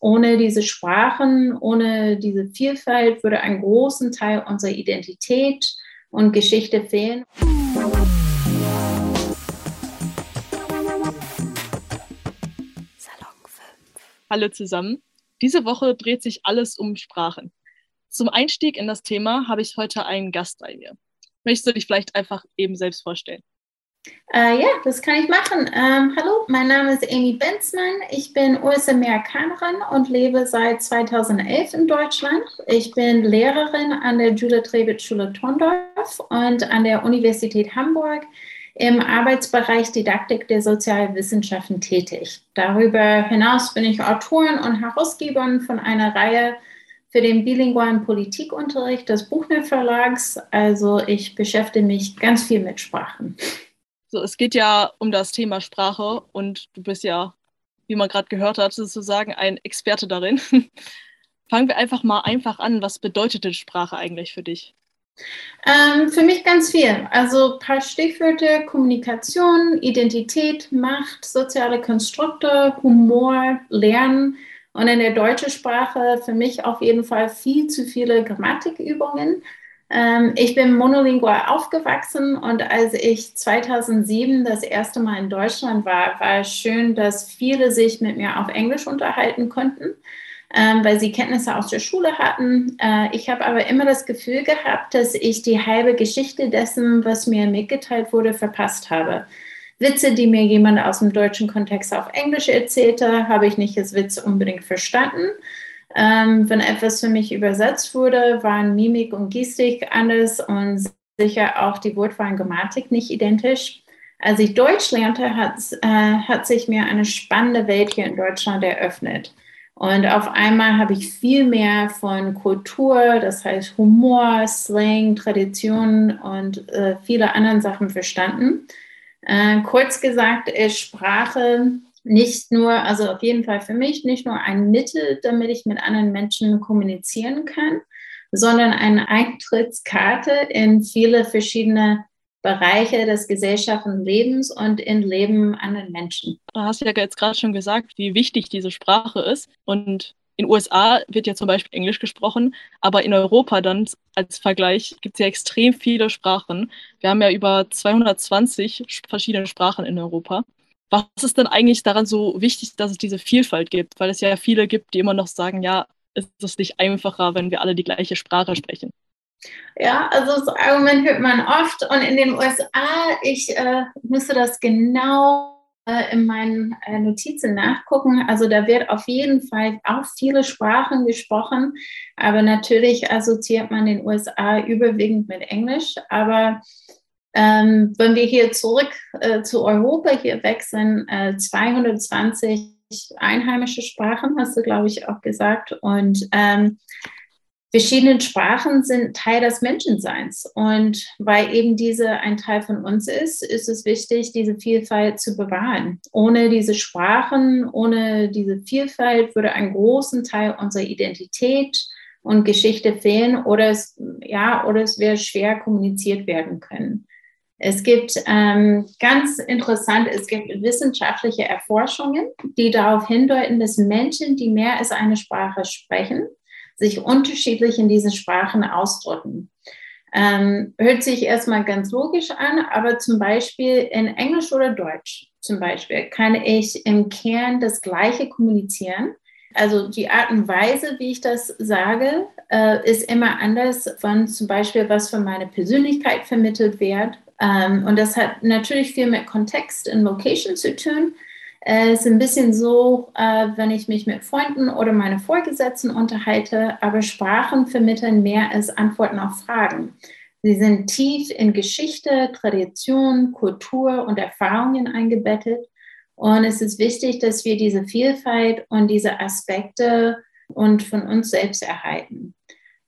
Ohne diese Sprachen, ohne diese Vielfalt würde ein großen Teil unserer Identität und Geschichte fehlen. Hallo zusammen. Diese Woche dreht sich alles um Sprachen. Zum Einstieg in das Thema habe ich heute einen Gast bei mir. Möchtest du dich vielleicht einfach eben selbst vorstellen? Äh, ja, das kann ich machen. Ähm, hallo, mein Name ist Amy Benzmann. Ich bin US-Amerikanerin und lebe seit 2011 in Deutschland. Ich bin Lehrerin an der Julia Trewitz Schule Tondorf und an der Universität Hamburg im Arbeitsbereich Didaktik der Sozialwissenschaften tätig. Darüber hinaus bin ich Autorin und Herausgeberin von einer Reihe für den bilingualen Politikunterricht des Buchner Verlags. Also ich beschäftige mich ganz viel mit Sprachen. So, es geht ja um das Thema Sprache und du bist ja, wie man gerade gehört hat, sozusagen ein Experte darin. Fangen wir einfach mal einfach an. Was bedeutet denn Sprache eigentlich für dich? Ähm, für mich ganz viel. Also ein paar Stichwörter: Kommunikation, Identität, Macht, soziale Konstrukte, Humor, Lernen. Und in der deutschen Sprache für mich auf jeden Fall viel zu viele Grammatikübungen. Ähm, ich bin monolingual aufgewachsen und als ich 2007 das erste Mal in Deutschland war, war es schön, dass viele sich mit mir auf Englisch unterhalten konnten, ähm, weil sie Kenntnisse aus der Schule hatten. Äh, ich habe aber immer das Gefühl gehabt, dass ich die halbe Geschichte dessen, was mir mitgeteilt wurde, verpasst habe. Witze, die mir jemand aus dem deutschen Kontext auf Englisch erzählte, habe ich nicht als Witz unbedingt verstanden. Ähm, wenn etwas für mich übersetzt wurde, waren Mimik und Gestik anders und sicher auch die Wortwahl und Grammatik nicht identisch. Als ich Deutsch lernte, hat, äh, hat sich mir eine spannende Welt hier in Deutschland eröffnet. Und auf einmal habe ich viel mehr von Kultur, das heißt Humor, Slang, Traditionen und äh, viele anderen Sachen verstanden. Äh, kurz gesagt ist Sprache nicht nur, also auf jeden Fall für mich, nicht nur ein Mittel, damit ich mit anderen Menschen kommunizieren kann, sondern eine Eintrittskarte in viele verschiedene Bereiche des gesellschaftlichen Lebens und in Leben anderen Menschen. Du hast ja jetzt gerade schon gesagt, wie wichtig diese Sprache ist. Und in den USA wird ja zum Beispiel Englisch gesprochen, aber in Europa dann als Vergleich gibt es ja extrem viele Sprachen. Wir haben ja über 220 verschiedene Sprachen in Europa. Was ist denn eigentlich daran so wichtig, dass es diese Vielfalt gibt? Weil es ja viele gibt, die immer noch sagen, ja, ist es nicht einfacher, wenn wir alle die gleiche Sprache sprechen? Ja, also das Argument hört man oft und in den USA, ich äh, müsste das genau äh, in meinen äh, Notizen nachgucken. Also da wird auf jeden Fall auch viele Sprachen gesprochen, aber natürlich assoziiert man den USA überwiegend mit Englisch. Aber ähm, wenn wir hier zurück äh, zu Europa hier wechseln, äh, 220 einheimische Sprachen, hast du, glaube ich, auch gesagt. Und ähm, verschiedene Sprachen sind Teil des Menschenseins. Und weil eben diese ein Teil von uns ist, ist es wichtig, diese Vielfalt zu bewahren. Ohne diese Sprachen, ohne diese Vielfalt würde ein großen Teil unserer Identität und Geschichte fehlen oder es, ja, oder es wäre schwer kommuniziert werden können. Es gibt ähm, ganz interessant, es gibt wissenschaftliche Erforschungen, die darauf hindeuten, dass Menschen, die mehr als eine Sprache sprechen, sich unterschiedlich in diesen Sprachen ausdrücken. Ähm, hört sich erstmal ganz logisch an, aber zum Beispiel in Englisch oder Deutsch zum Beispiel kann ich im Kern das Gleiche kommunizieren. Also die Art und Weise, wie ich das sage, äh, ist immer anders von zum Beispiel, was für meine Persönlichkeit vermittelt wird ähm, und das hat natürlich viel mit Kontext und Location zu tun. Äh, es ist ein bisschen so, äh, wenn ich mich mit Freunden oder meine Vorgesetzten unterhalte, aber Sprachen vermitteln mehr als Antworten auf Fragen. Sie sind tief in Geschichte, Tradition, Kultur und Erfahrungen eingebettet. Und es ist wichtig, dass wir diese Vielfalt und diese Aspekte und von uns selbst erhalten.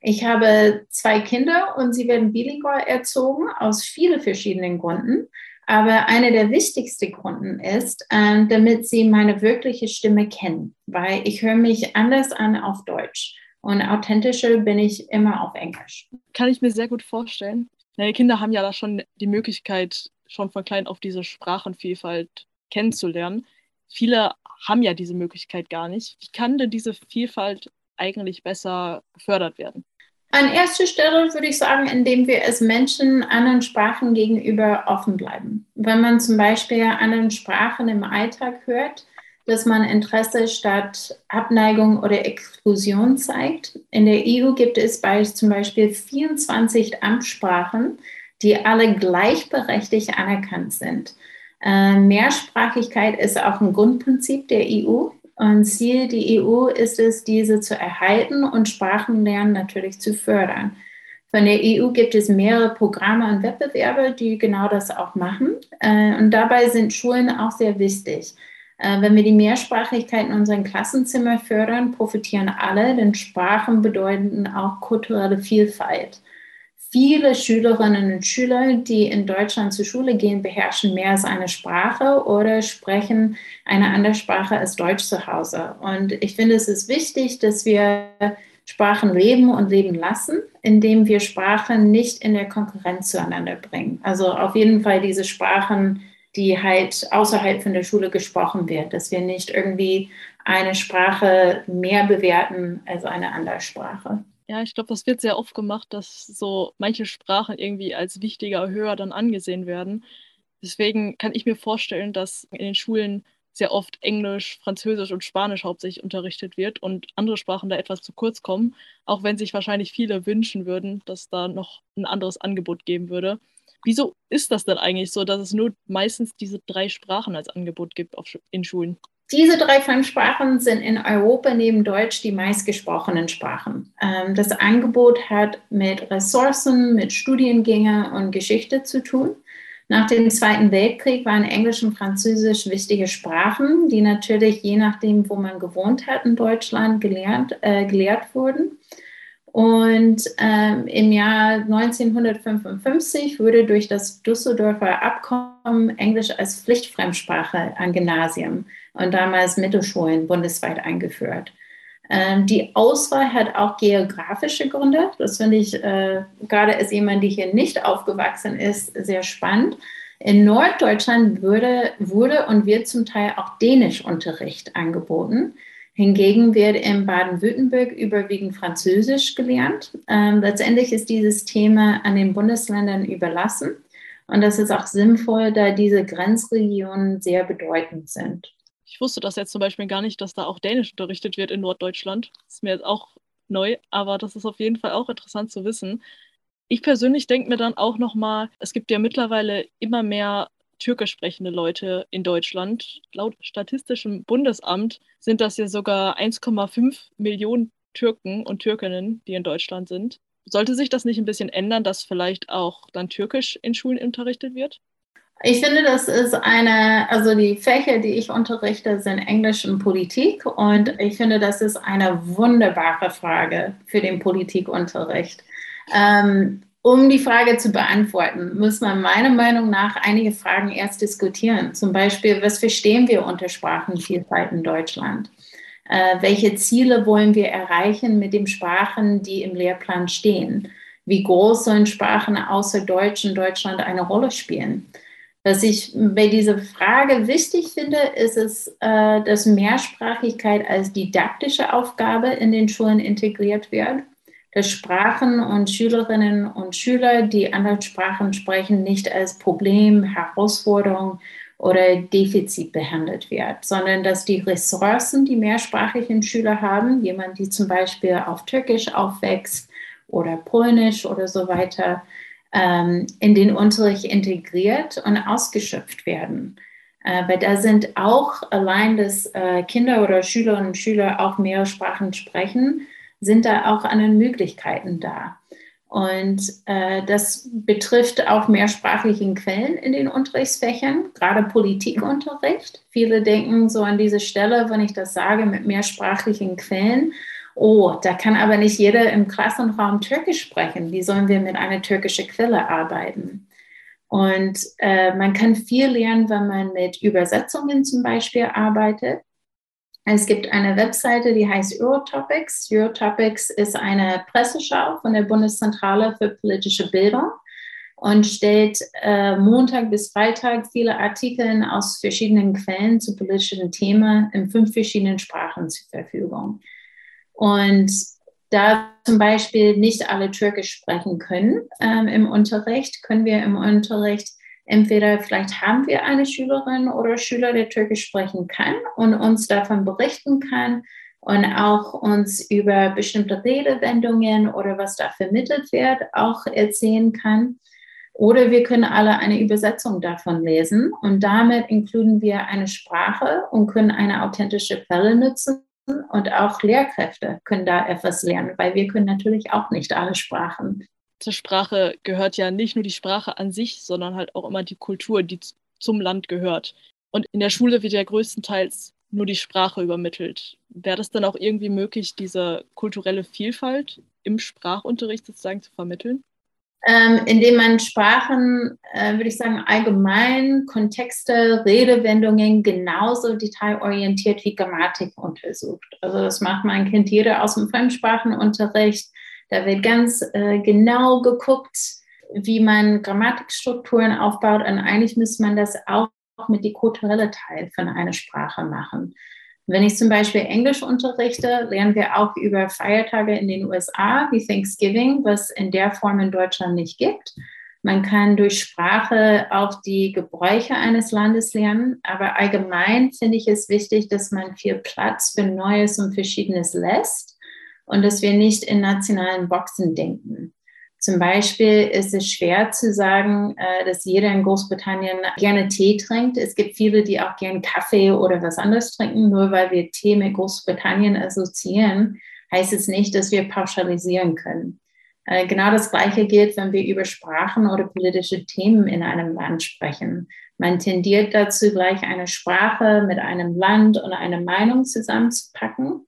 Ich habe zwei Kinder und sie werden bilingual erzogen aus vielen verschiedenen Gründen. Aber einer der wichtigsten Gründen ist, äh, damit sie meine wirkliche Stimme kennen, weil ich höre mich anders an auf Deutsch und authentischer bin ich immer auf Englisch. Kann ich mir sehr gut vorstellen. Die Kinder haben ja da schon die Möglichkeit, schon von klein auf diese Sprachenvielfalt kennenzulernen. Viele haben ja diese Möglichkeit gar nicht. Wie kann denn diese Vielfalt eigentlich besser gefördert werden? An erster Stelle würde ich sagen, indem wir als Menschen anderen Sprachen gegenüber offen bleiben. Wenn man zum Beispiel anderen Sprachen im Alltag hört, dass man Interesse statt Abneigung oder Exklusion zeigt. In der EU gibt es zum Beispiel 24 Amtssprachen, die alle gleichberechtigt anerkannt sind. Äh, Mehrsprachigkeit ist auch ein Grundprinzip der EU. Und Ziel der EU ist es, diese zu erhalten und Sprachenlernen natürlich zu fördern. Von der EU gibt es mehrere Programme und Wettbewerbe, die genau das auch machen. Äh, und dabei sind Schulen auch sehr wichtig. Äh, wenn wir die Mehrsprachigkeit in unseren Klassenzimmer fördern, profitieren alle, denn Sprachen bedeuten auch kulturelle Vielfalt. Viele Schülerinnen und Schüler, die in Deutschland zur Schule gehen, beherrschen mehr als eine Sprache oder sprechen eine andere Sprache als Deutsch zu Hause. Und ich finde, es ist wichtig, dass wir Sprachen leben und leben lassen, indem wir Sprachen nicht in der Konkurrenz zueinander bringen. Also auf jeden Fall diese Sprachen, die halt außerhalb von der Schule gesprochen wird, dass wir nicht irgendwie eine Sprache mehr bewerten als eine andere Sprache. Ja, ich glaube, das wird sehr oft gemacht, dass so manche Sprachen irgendwie als wichtiger, höher dann angesehen werden. Deswegen kann ich mir vorstellen, dass in den Schulen sehr oft Englisch, Französisch und Spanisch hauptsächlich unterrichtet wird und andere Sprachen da etwas zu kurz kommen, auch wenn sich wahrscheinlich viele wünschen würden, dass da noch ein anderes Angebot geben würde. Wieso ist das denn eigentlich so, dass es nur meistens diese drei Sprachen als Angebot gibt auf, in Schulen? Diese drei Fremdsprachen sind in Europa neben Deutsch die meistgesprochenen Sprachen. Ähm, das Angebot hat mit Ressourcen, mit Studiengängen und Geschichte zu tun. Nach dem Zweiten Weltkrieg waren Englisch und Französisch wichtige Sprachen, die natürlich je nachdem, wo man gewohnt hat in Deutschland, gelernt, äh, gelehrt wurden. Und ähm, im Jahr 1955 wurde durch das Düsseldorfer Abkommen Englisch als Pflichtfremdsprache an Gymnasien und damals Mittelschulen bundesweit eingeführt. Ähm, die Auswahl hat auch geografische Gründe. Das finde ich äh, gerade als jemand, die hier nicht aufgewachsen ist, sehr spannend. In Norddeutschland würde, wurde und wird zum Teil auch Dänischunterricht angeboten. Hingegen wird in Baden-Württemberg überwiegend Französisch gelernt. Ähm, letztendlich ist dieses Thema an den Bundesländern überlassen. Und das ist auch sinnvoll, da diese Grenzregionen sehr bedeutend sind. Ich wusste das jetzt zum Beispiel gar nicht, dass da auch Dänisch unterrichtet wird in Norddeutschland. Das ist mir jetzt auch neu, aber das ist auf jeden Fall auch interessant zu wissen. Ich persönlich denke mir dann auch nochmal, es gibt ja mittlerweile immer mehr türkisch sprechende Leute in Deutschland. Laut Statistischem Bundesamt sind das ja sogar 1,5 Millionen Türken und Türkinnen, die in Deutschland sind. Sollte sich das nicht ein bisschen ändern, dass vielleicht auch dann Türkisch in Schulen unterrichtet wird? Ich finde, das ist eine, also die Fächer, die ich unterrichte, sind Englisch und Politik. Und ich finde, das ist eine wunderbare Frage für den Politikunterricht. Ähm, um die Frage zu beantworten, muss man meiner Meinung nach einige Fragen erst diskutieren. Zum Beispiel, was verstehen wir unter Sprachenvielfalt in Deutschland? Äh, welche Ziele wollen wir erreichen mit den Sprachen, die im Lehrplan stehen? Wie groß sollen Sprachen außer Deutsch in Deutschland eine Rolle spielen? Was ich bei dieser Frage wichtig finde, ist es, äh, dass Mehrsprachigkeit als didaktische Aufgabe in den Schulen integriert wird dass Sprachen und Schülerinnen und Schüler, die andere Sprachen sprechen, nicht als Problem, Herausforderung oder Defizit behandelt wird, sondern dass die Ressourcen, die mehrsprachigen Schüler haben, jemand, die zum Beispiel auf Türkisch aufwächst oder Polnisch oder so weiter, ähm, in den Unterricht integriert und ausgeschöpft werden. Äh, weil da sind auch allein, dass äh, Kinder oder Schülerinnen und Schüler auch mehrere Sprachen sprechen, sind da auch anderen Möglichkeiten da. Und äh, das betrifft auch mehrsprachlichen Quellen in den Unterrichtsfächern, gerade Politikunterricht. Viele denken so an diese Stelle, wenn ich das sage, mit mehrsprachlichen Quellen. Oh, da kann aber nicht jeder im Klassenraum Türkisch sprechen. Wie sollen wir mit einer türkischen Quelle arbeiten? Und äh, man kann viel lernen, wenn man mit Übersetzungen zum Beispiel arbeitet. Es gibt eine Webseite, die heißt Eurotopics. Eurotopics ist eine Presseschau von der Bundeszentrale für politische Bildung. und stellt äh, Montag bis Freitag viele Artikel aus verschiedenen Quellen zu politischen Themen in fünf verschiedenen Sprachen zur Verfügung. Und da zum Beispiel nicht alle Türkisch sprechen können ähm, im Unterricht, können wir im Unterricht entweder vielleicht haben wir eine Schülerin oder Schüler, der Türkisch sprechen kann und uns davon berichten kann und auch uns über bestimmte Redewendungen oder was da vermittelt wird auch erzählen kann. Oder wir können alle eine Übersetzung davon lesen und damit inkluden wir eine Sprache und können eine authentische Quelle nutzen und auch Lehrkräfte können da etwas lernen, weil wir können natürlich auch nicht alle Sprachen. Zur Sprache gehört ja nicht nur die Sprache an sich, sondern halt auch immer die Kultur, die zum Land gehört. Und in der Schule wird ja größtenteils nur die Sprache übermittelt. Wäre das dann auch irgendwie möglich, diese kulturelle Vielfalt im Sprachunterricht sozusagen zu vermitteln? Ähm, indem man Sprachen, äh, würde ich sagen, allgemein Kontexte, Redewendungen genauso detailorientiert wie Grammatik untersucht. Also das macht mein Kind jeder aus dem Fremdsprachenunterricht. Da wird ganz äh, genau geguckt, wie man Grammatikstrukturen aufbaut. Und eigentlich müsste man das auch mit die kulturelle Teil von einer Sprache machen. Wenn ich zum Beispiel Englisch unterrichte, lernen wir auch über Feiertage in den USA wie Thanksgiving, was in der Form in Deutschland nicht gibt. Man kann durch Sprache auch die Gebräuche eines Landes lernen, aber allgemein finde ich es wichtig, dass man viel Platz für Neues und Verschiedenes lässt und dass wir nicht in nationalen Boxen denken. Zum Beispiel ist es schwer zu sagen, äh, dass jeder in Großbritannien gerne Tee trinkt. Es gibt viele, die auch gerne Kaffee oder was anderes trinken. Nur weil wir Tee mit Großbritannien assoziieren, heißt es nicht, dass wir pauschalisieren können. Äh, genau das Gleiche gilt, wenn wir über Sprachen oder politische Themen in einem Land sprechen. Man tendiert dazu, gleich eine Sprache mit einem Land und einer Meinung zusammenzupacken.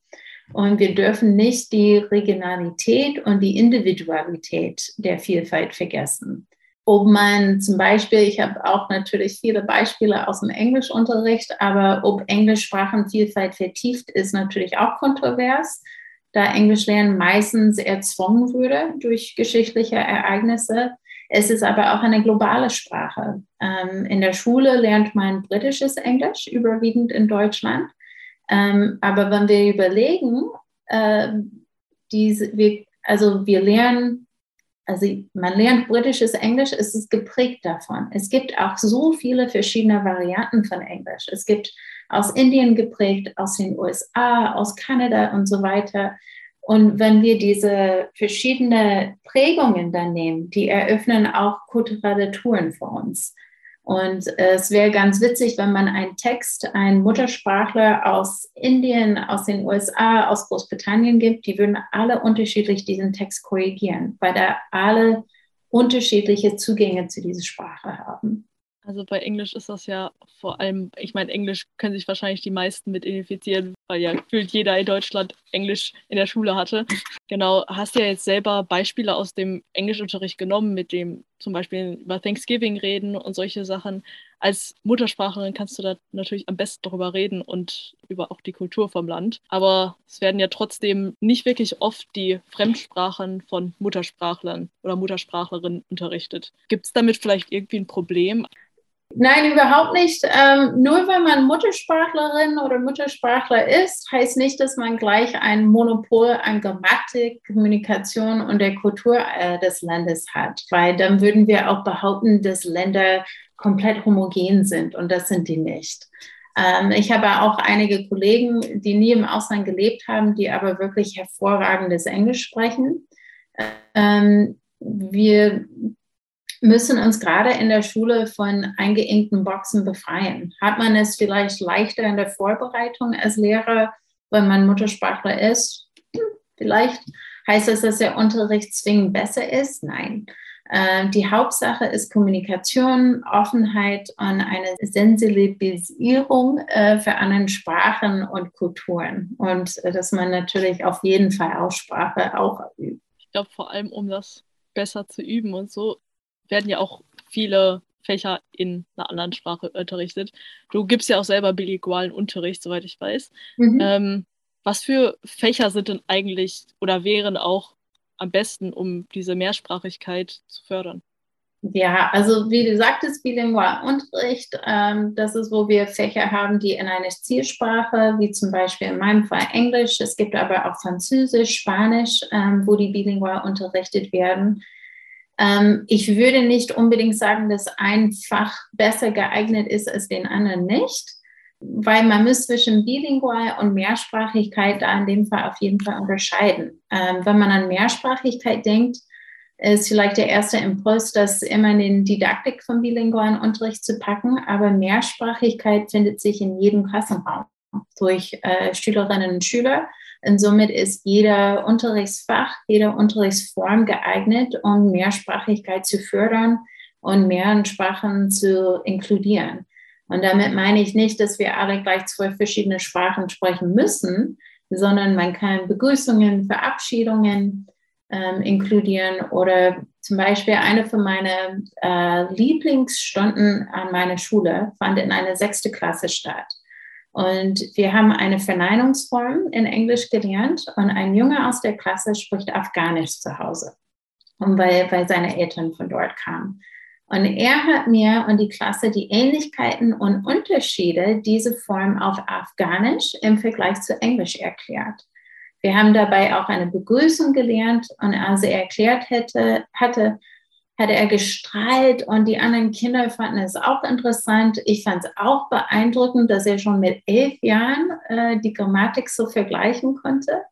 Und wir dürfen nicht die Regionalität und die Individualität der Vielfalt vergessen. Ob man zum Beispiel, ich habe auch natürlich viele Beispiele aus dem Englischunterricht, aber ob Englischsprachenvielfalt vertieft ist, natürlich auch kontrovers, da Englisch lernen meistens erzwungen würde durch geschichtliche Ereignisse. Es ist aber auch eine globale Sprache. Ähm, in der Schule lernt man britisches Englisch, überwiegend in Deutschland. Ähm, aber wenn wir überlegen, äh, diese, wir, also wir lernen, also man lernt britisches Englisch, es ist geprägt davon. Es gibt auch so viele verschiedene Varianten von Englisch. Es gibt aus Indien geprägt, aus den USA, aus Kanada und so weiter. Und wenn wir diese verschiedenen Prägungen dann nehmen, die eröffnen auch kulturelle Touren für uns. Und es wäre ganz witzig, wenn man einen Text, einen Muttersprachler aus Indien, aus den USA, aus Großbritannien gibt, die würden alle unterschiedlich diesen Text korrigieren, weil da alle unterschiedliche Zugänge zu dieser Sprache haben. Also bei Englisch ist das ja vor allem, ich meine, Englisch können sich wahrscheinlich die meisten mit identifizieren, weil ja gefühlt jeder in Deutschland Englisch in der Schule hatte. Genau, hast du ja jetzt selber Beispiele aus dem Englischunterricht genommen, mit dem zum Beispiel über Thanksgiving reden und solche Sachen. Als Muttersprachlerin kannst du da natürlich am besten darüber reden und über auch die Kultur vom Land. Aber es werden ja trotzdem nicht wirklich oft die Fremdsprachen von Muttersprachlern oder Muttersprachlerinnen unterrichtet. Gibt es damit vielleicht irgendwie ein Problem? Nein, überhaupt nicht. Ähm, nur wenn man Muttersprachlerin oder Muttersprachler ist, heißt nicht, dass man gleich ein Monopol an Grammatik, Kommunikation und der Kultur äh, des Landes hat, weil dann würden wir auch behaupten, dass Länder komplett homogen sind und das sind die nicht. Ähm, ich habe auch einige Kollegen, die nie im Ausland gelebt haben, die aber wirklich hervorragendes Englisch sprechen. Ähm, wir müssen uns gerade in der Schule von eingeengten Boxen befreien. Hat man es vielleicht leichter in der Vorbereitung als Lehrer, wenn man Muttersprachler ist? Vielleicht. Heißt das, dass der Unterricht zwingend besser ist? Nein. Äh, die Hauptsache ist Kommunikation, Offenheit und eine Sensibilisierung äh, für andere Sprachen und Kulturen. Und äh, dass man natürlich auf jeden Fall Aussprache auch übt. Ich glaube, vor allem, um das besser zu üben und so, werden ja auch viele Fächer in einer anderen Sprache unterrichtet. Du gibst ja auch selber bilingualen Unterricht, soweit ich weiß. Mhm. Ähm, was für Fächer sind denn eigentlich oder wären auch am besten, um diese Mehrsprachigkeit zu fördern? Ja, also wie du sagtest, bilingual Unterricht, ähm, das ist, wo wir Fächer haben, die in einer Zielsprache, wie zum Beispiel in meinem Fall Englisch, es gibt aber auch Französisch, Spanisch, ähm, wo die bilingual unterrichtet werden. Ähm, ich würde nicht unbedingt sagen, dass ein Fach besser geeignet ist als den anderen nicht, weil man muss zwischen bilingual und Mehrsprachigkeit da in dem Fall auf jeden Fall unterscheiden. Ähm, wenn man an Mehrsprachigkeit denkt, ist vielleicht der erste Impuls, das immer in den Didaktik vom bilingualen Unterricht zu packen. Aber Mehrsprachigkeit findet sich in jedem Klassenraum durch äh, Schülerinnen und Schüler. Und somit ist jeder Unterrichtsfach, jede Unterrichtsform geeignet, um Mehrsprachigkeit zu fördern und mehrere Sprachen zu inkludieren. Und damit meine ich nicht, dass wir alle gleich zwei verschiedene Sprachen sprechen müssen, sondern man kann Begrüßungen, Verabschiedungen, ähm, inkludieren. Oder zum Beispiel eine von meinen äh, Lieblingsstunden an meiner Schule fand in einer sechste Klasse statt. Und wir haben eine Verneinungsform in Englisch gelernt und ein Junge aus der Klasse spricht Afghanisch zu Hause, weil, weil seine Eltern von dort kamen. Und er hat mir und die Klasse die Ähnlichkeiten und Unterschiede dieser Form auf Afghanisch im Vergleich zu Englisch erklärt. Wir haben dabei auch eine Begrüßung gelernt und als er erklärt hätte, hatte, hatte er gestrahlt und die anderen Kinder fanden es auch interessant. Ich fand es auch beeindruckend, dass er schon mit elf Jahren äh, die Grammatik so vergleichen konnte.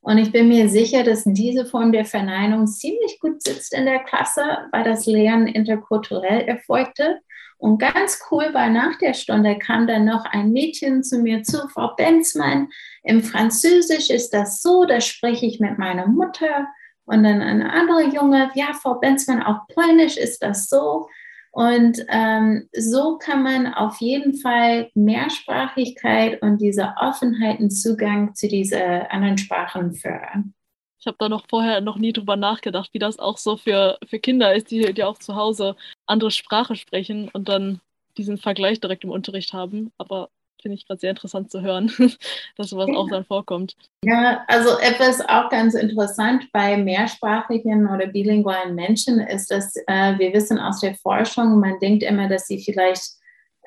Und ich bin mir sicher, dass diese Form der Verneinung ziemlich gut sitzt in der Klasse, weil das Lernen interkulturell erfolgte. Und ganz cool war, nach der Stunde kam dann noch ein Mädchen zu mir zu, Frau Benzmann. Im Französisch ist das so, da spreche ich mit meiner Mutter. Und dann ein anderer Junge, ja, Frau Benzmann, auch Polnisch ist das so. Und ähm, so kann man auf jeden Fall Mehrsprachigkeit und diese Offenheit und Zugang zu diesen anderen Sprachen fördern. Ich habe da noch vorher noch nie drüber nachgedacht, wie das auch so für, für Kinder ist, die, die auch zu Hause andere Sprache sprechen und dann diesen Vergleich direkt im Unterricht haben. Aber finde ich gerade sehr interessant zu hören, dass sowas ja. auch dann vorkommt. Ja, also etwas auch ganz interessant bei mehrsprachigen oder bilingualen Menschen ist, dass äh, wir wissen aus der Forschung, man denkt immer, dass sie vielleicht,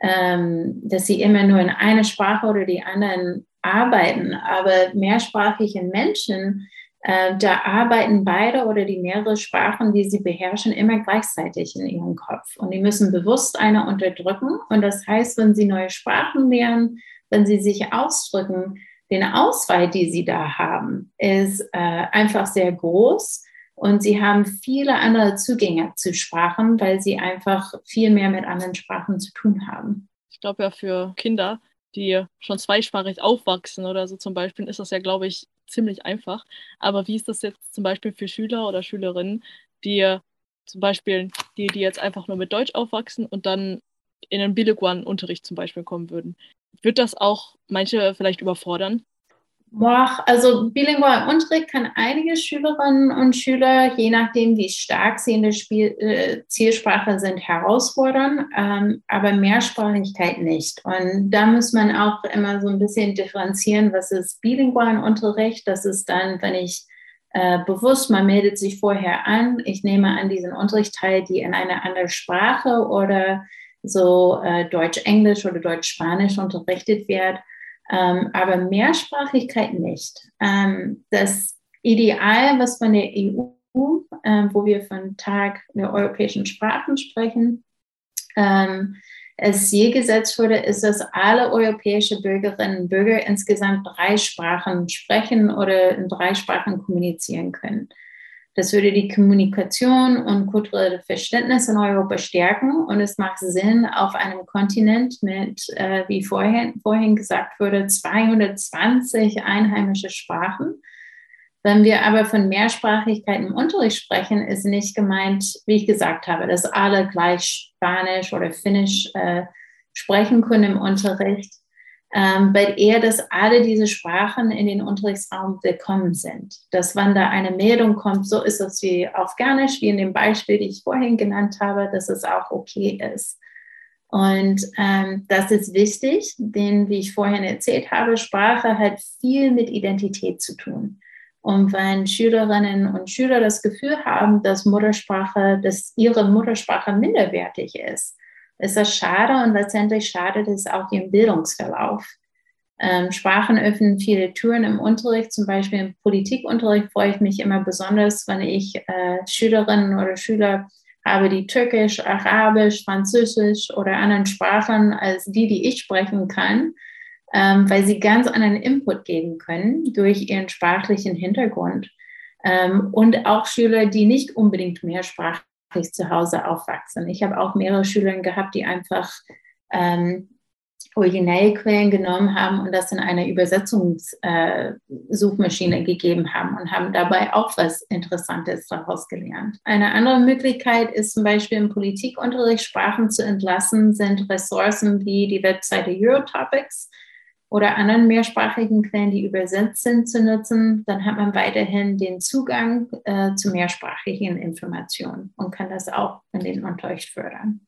ähm, dass sie immer nur in einer Sprache oder die anderen arbeiten, aber mehrsprachige Menschen äh, da arbeiten beide oder die mehrere Sprachen, die sie beherrschen, immer gleichzeitig in ihrem Kopf. Und die müssen bewusst eine unterdrücken. Und das heißt, wenn sie neue Sprachen lernen, wenn sie sich ausdrücken, den Auswahl, die sie da haben, ist äh, einfach sehr groß. Und sie haben viele andere Zugänge zu Sprachen, weil sie einfach viel mehr mit anderen Sprachen zu tun haben. Ich glaube ja, für Kinder, die schon zweisprachig aufwachsen oder so zum Beispiel, ist das ja, glaube ich, ziemlich einfach. Aber wie ist das jetzt zum Beispiel für Schüler oder Schülerinnen, die zum Beispiel, die, die jetzt einfach nur mit Deutsch aufwachsen und dann in einen bilingualen Unterricht zum Beispiel kommen würden? Wird das auch manche vielleicht überfordern? Boah, also bilingual Unterricht kann einige Schülerinnen und Schüler, je nachdem, wie stark sie in der Spiel, äh, Zielsprache sind, herausfordern, ähm, aber Mehrsprachigkeit nicht. Und da muss man auch immer so ein bisschen differenzieren, was ist bilingualen Unterricht. Das ist dann, wenn ich äh, bewusst, man meldet sich vorher an, ich nehme an diesen Unterricht teil, die in einer anderen Sprache oder so äh, Deutsch-Englisch oder Deutsch-Spanisch unterrichtet wird ähm, aber Mehrsprachigkeit nicht. Ähm, das Ideal, was von der EU, äh, wo wir von Tag der europäischen Sprachen sprechen, ähm, es je gesetzt wurde, ist, dass alle europäische Bürgerinnen und Bürger insgesamt drei Sprachen sprechen oder in drei Sprachen kommunizieren können. Das würde die Kommunikation und kulturelle Verständnis in Europa stärken und es macht Sinn auf einem Kontinent mit, äh, wie vorhin, vorhin gesagt wurde, 220 einheimische Sprachen. Wenn wir aber von Mehrsprachigkeit im Unterricht sprechen, ist nicht gemeint, wie ich gesagt habe, dass alle gleich Spanisch oder Finnisch äh, sprechen können im Unterricht, weil eher, dass alle diese Sprachen in den Unterrichtsraum willkommen sind. Dass wenn da eine Meldung kommt, so ist es wie Afghanisch, wie in dem Beispiel, die ich vorhin genannt habe, dass es auch okay ist. Und ähm, das ist wichtig, denn wie ich vorhin erzählt habe, Sprache hat viel mit Identität zu tun. Und wenn Schülerinnen und Schüler das Gefühl haben, dass Muttersprache, dass ihre Muttersprache minderwertig ist, ist das schade und letztendlich schadet es auch ihrem Bildungsverlauf. Ähm, Sprachen öffnen viele Türen im Unterricht, zum Beispiel im Politikunterricht freue ich mich immer besonders, wenn ich äh, Schülerinnen oder Schüler habe, die Türkisch, Arabisch, Französisch oder anderen Sprachen als die, die ich sprechen kann ähm, weil sie ganz anderen Input geben können durch ihren sprachlichen Hintergrund. Ähm, und auch Schüler, die nicht unbedingt mehrsprachig zu Hause aufwachsen. Ich habe auch mehrere Schüler gehabt, die einfach ähm, Originalquellen genommen haben und das in eine Übersetzungssuchmaschine äh, gegeben haben und haben dabei auch was Interessantes daraus gelernt. Eine andere Möglichkeit ist zum Beispiel im Politikunterricht Sprachen zu entlassen, sind Ressourcen wie die Webseite Eurotopics oder anderen mehrsprachigen Quellen, die übersetzt sind, zu nutzen, dann hat man weiterhin den Zugang äh, zu mehrsprachigen Informationen und kann das auch in den Unterricht fördern.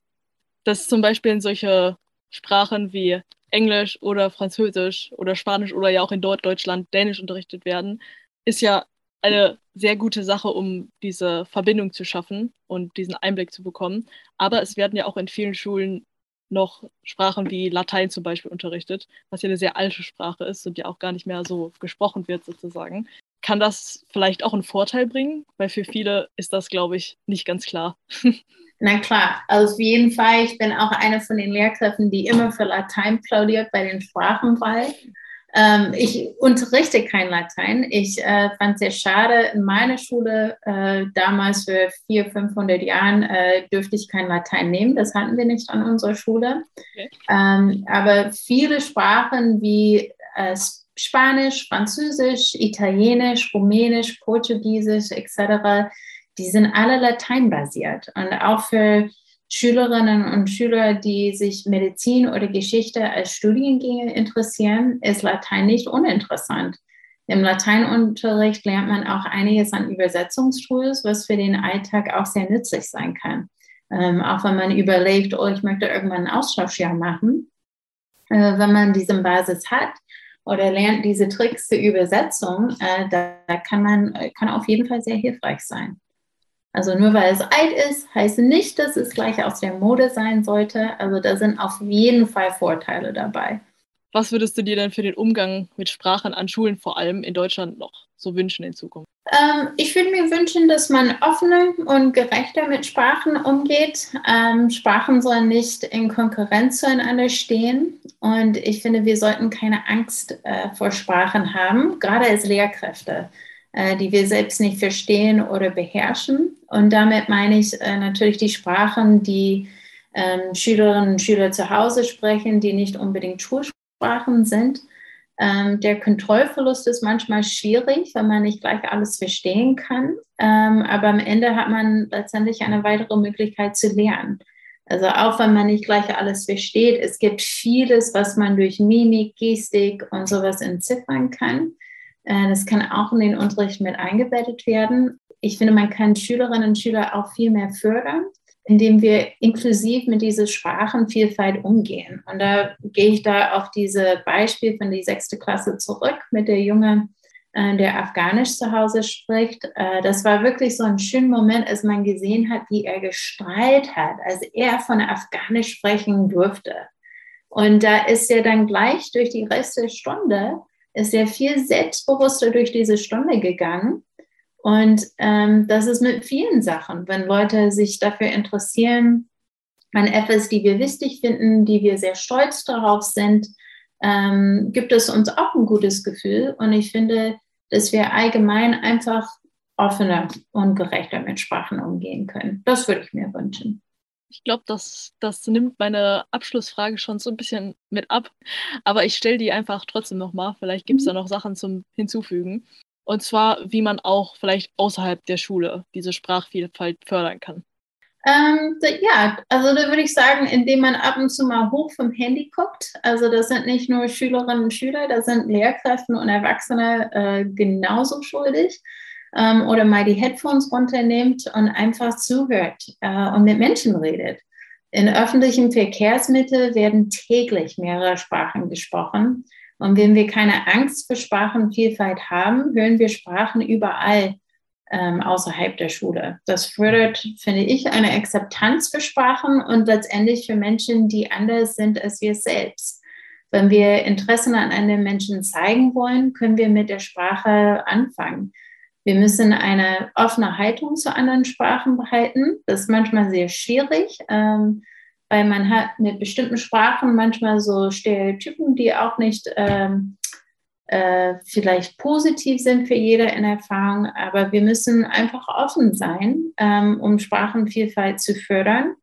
Dass zum Beispiel in solche Sprachen wie Englisch oder Französisch oder Spanisch oder ja auch in Deutschland Dänisch unterrichtet werden, ist ja eine sehr gute Sache, um diese Verbindung zu schaffen und diesen Einblick zu bekommen. Aber es werden ja auch in vielen Schulen noch Sprachen wie Latein zum Beispiel unterrichtet, was ja eine sehr alte Sprache ist und ja auch gar nicht mehr so gesprochen wird sozusagen. Kann das vielleicht auch einen Vorteil bringen? Weil für viele ist das, glaube ich, nicht ganz klar. Na klar, also auf jeden Fall. Ich bin auch eine von den Lehrkräften, die immer für Latein plaudiert bei den Sprachenwahl. Ähm, ich unterrichte kein Latein. Ich äh, fand es sehr schade. In meiner Schule äh, damals für 400, 500 Jahren äh, dürfte ich kein Latein nehmen. Das hatten wir nicht an unserer Schule. Okay. Ähm, aber viele Sprachen wie äh, Spanisch, Französisch, Italienisch, Rumänisch, Portugiesisch etc., die sind alle lateinbasiert. Und auch für Schülerinnen und Schüler, die sich Medizin oder Geschichte als Studiengänge interessieren, ist Latein nicht uninteressant. Im Lateinunterricht lernt man auch einiges an Übersetzungstools, was für den Alltag auch sehr nützlich sein kann. Ähm, auch wenn man überlegt, oh, ich möchte irgendwann ein Austauschjahr machen. Äh, wenn man diese Basis hat oder lernt diese Tricks zur Übersetzung, äh, da, kann man kann auf jeden Fall sehr hilfreich sein. Also nur weil es alt ist, heißt nicht, dass es gleich aus der Mode sein sollte. Also da sind auf jeden Fall Vorteile dabei. Was würdest du dir denn für den Umgang mit Sprachen an Schulen vor allem in Deutschland noch so wünschen in Zukunft? Ähm, ich würde mir wünschen, dass man offener und gerechter mit Sprachen umgeht. Ähm, Sprachen sollen nicht in Konkurrenz zueinander stehen. Und ich finde, wir sollten keine Angst äh, vor Sprachen haben, gerade als Lehrkräfte. Äh, die wir selbst nicht verstehen oder beherrschen. Und damit meine ich äh, natürlich die Sprachen, die ähm, Schülerinnen und Schüler zu Hause sprechen, die nicht unbedingt Schulsprachen sind. Ähm, der Kontrollverlust ist manchmal schwierig, wenn man nicht gleich alles verstehen kann. Ähm, aber am Ende hat man letztendlich eine weitere Möglichkeit zu lernen. Also auch wenn man nicht gleich alles versteht, es gibt vieles, was man durch Mimik, Gestik und sowas entziffern kann. Äh, das kann auch in den Unterricht mit eingebettet werden. Ich finde, man kann Schülerinnen und Schüler auch viel mehr fördern, indem wir inklusiv mit dieser Sprachenvielfalt umgehen. Und da gehe ich da auf diese Beispiel von die sechste Klasse zurück mit der Junge, äh, der Afghanisch zu Hause spricht. Äh, das war wirklich so ein schöner Moment, als man gesehen hat, wie er gestrahlt hat, als er von Afghanisch sprechen durfte. Und da ist er dann gleich durch die Rest der Stunde ist er viel selbstbewusster durch diese Stunde gegangen. Und ähm, das ist mit vielen Sachen, wenn Leute sich dafür interessieren, an etwas, die wir wichtig finden, die wir sehr stolz darauf sind, ähm, gibt es uns auch ein gutes Gefühl. Und ich finde, dass wir allgemein einfach offener und gerechter mit Sprachen umgehen können. Das würde ich mir wünschen. Ich glaube, das, das nimmt meine Abschlussfrage schon so ein bisschen mit ab. Aber ich stelle die einfach trotzdem nochmal. Vielleicht gibt es mhm. da noch Sachen zum Hinzufügen. Und zwar, wie man auch vielleicht außerhalb der Schule diese Sprachvielfalt fördern kann. Ähm, ja, also da würde ich sagen, indem man ab und zu mal hoch vom Handy guckt. Also das sind nicht nur Schülerinnen und Schüler, da sind Lehrkräfte und Erwachsene äh, genauso schuldig ähm, oder mal die Headphones runternimmt und einfach zuhört äh, und mit Menschen redet. In öffentlichen Verkehrsmitteln werden täglich mehrere Sprachen gesprochen. Und wenn wir keine Angst für Sprachenvielfalt haben, hören wir Sprachen überall ähm, außerhalb der Schule. Das fördert, finde ich, eine Akzeptanz für Sprachen und letztendlich für Menschen, die anders sind als wir selbst. Wenn wir Interessen an einem Menschen zeigen wollen, können wir mit der Sprache anfangen. Wir müssen eine offene Haltung zu anderen Sprachen behalten. Das ist manchmal sehr schwierig, ähm, weil man hat mit bestimmten Sprachen manchmal so Stereotypen, die auch nicht ähm, äh, vielleicht positiv sind für jede in Erfahrung. Aber wir müssen einfach offen sein, ähm, um Sprachenvielfalt zu fördern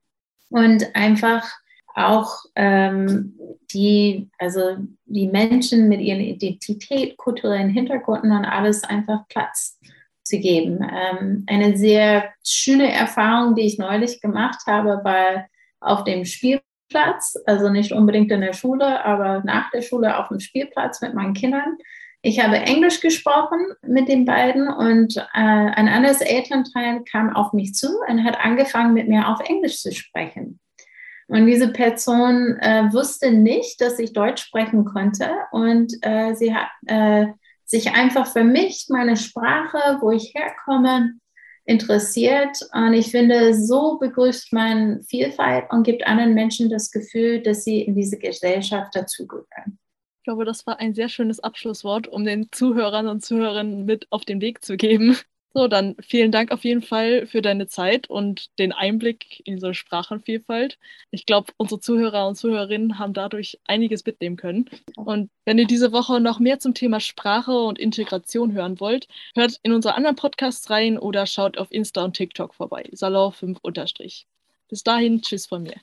und einfach auch ähm, die, also die Menschen mit ihren Identität, kulturellen Hintergründen und alles einfach Platz zu geben. Ähm, eine sehr schöne Erfahrung, die ich neulich gemacht habe, war auf dem Spielplatz, also nicht unbedingt in der Schule, aber nach der Schule auf dem Spielplatz mit meinen Kindern. Ich habe Englisch gesprochen mit den beiden und äh, ein anderes Elternteil kam auf mich zu und hat angefangen, mit mir auf Englisch zu sprechen. Und diese Person äh, wusste nicht, dass ich Deutsch sprechen konnte. Und äh, sie hat äh, sich einfach für mich, meine Sprache, wo ich herkomme, interessiert. Und ich finde, so begrüßt man Vielfalt und gibt anderen Menschen das Gefühl, dass sie in diese Gesellschaft dazugehören. Ich glaube, das war ein sehr schönes Abschlusswort, um den Zuhörern und Zuhörerinnen mit auf den Weg zu geben. So, dann vielen Dank auf jeden Fall für deine Zeit und den Einblick in so Sprachenvielfalt. Ich glaube, unsere Zuhörer und Zuhörerinnen haben dadurch einiges mitnehmen können. Und wenn ihr diese Woche noch mehr zum Thema Sprache und Integration hören wollt, hört in unsere anderen Podcasts rein oder schaut auf Insta und TikTok vorbei. Salon 5 Bis dahin, tschüss von mir.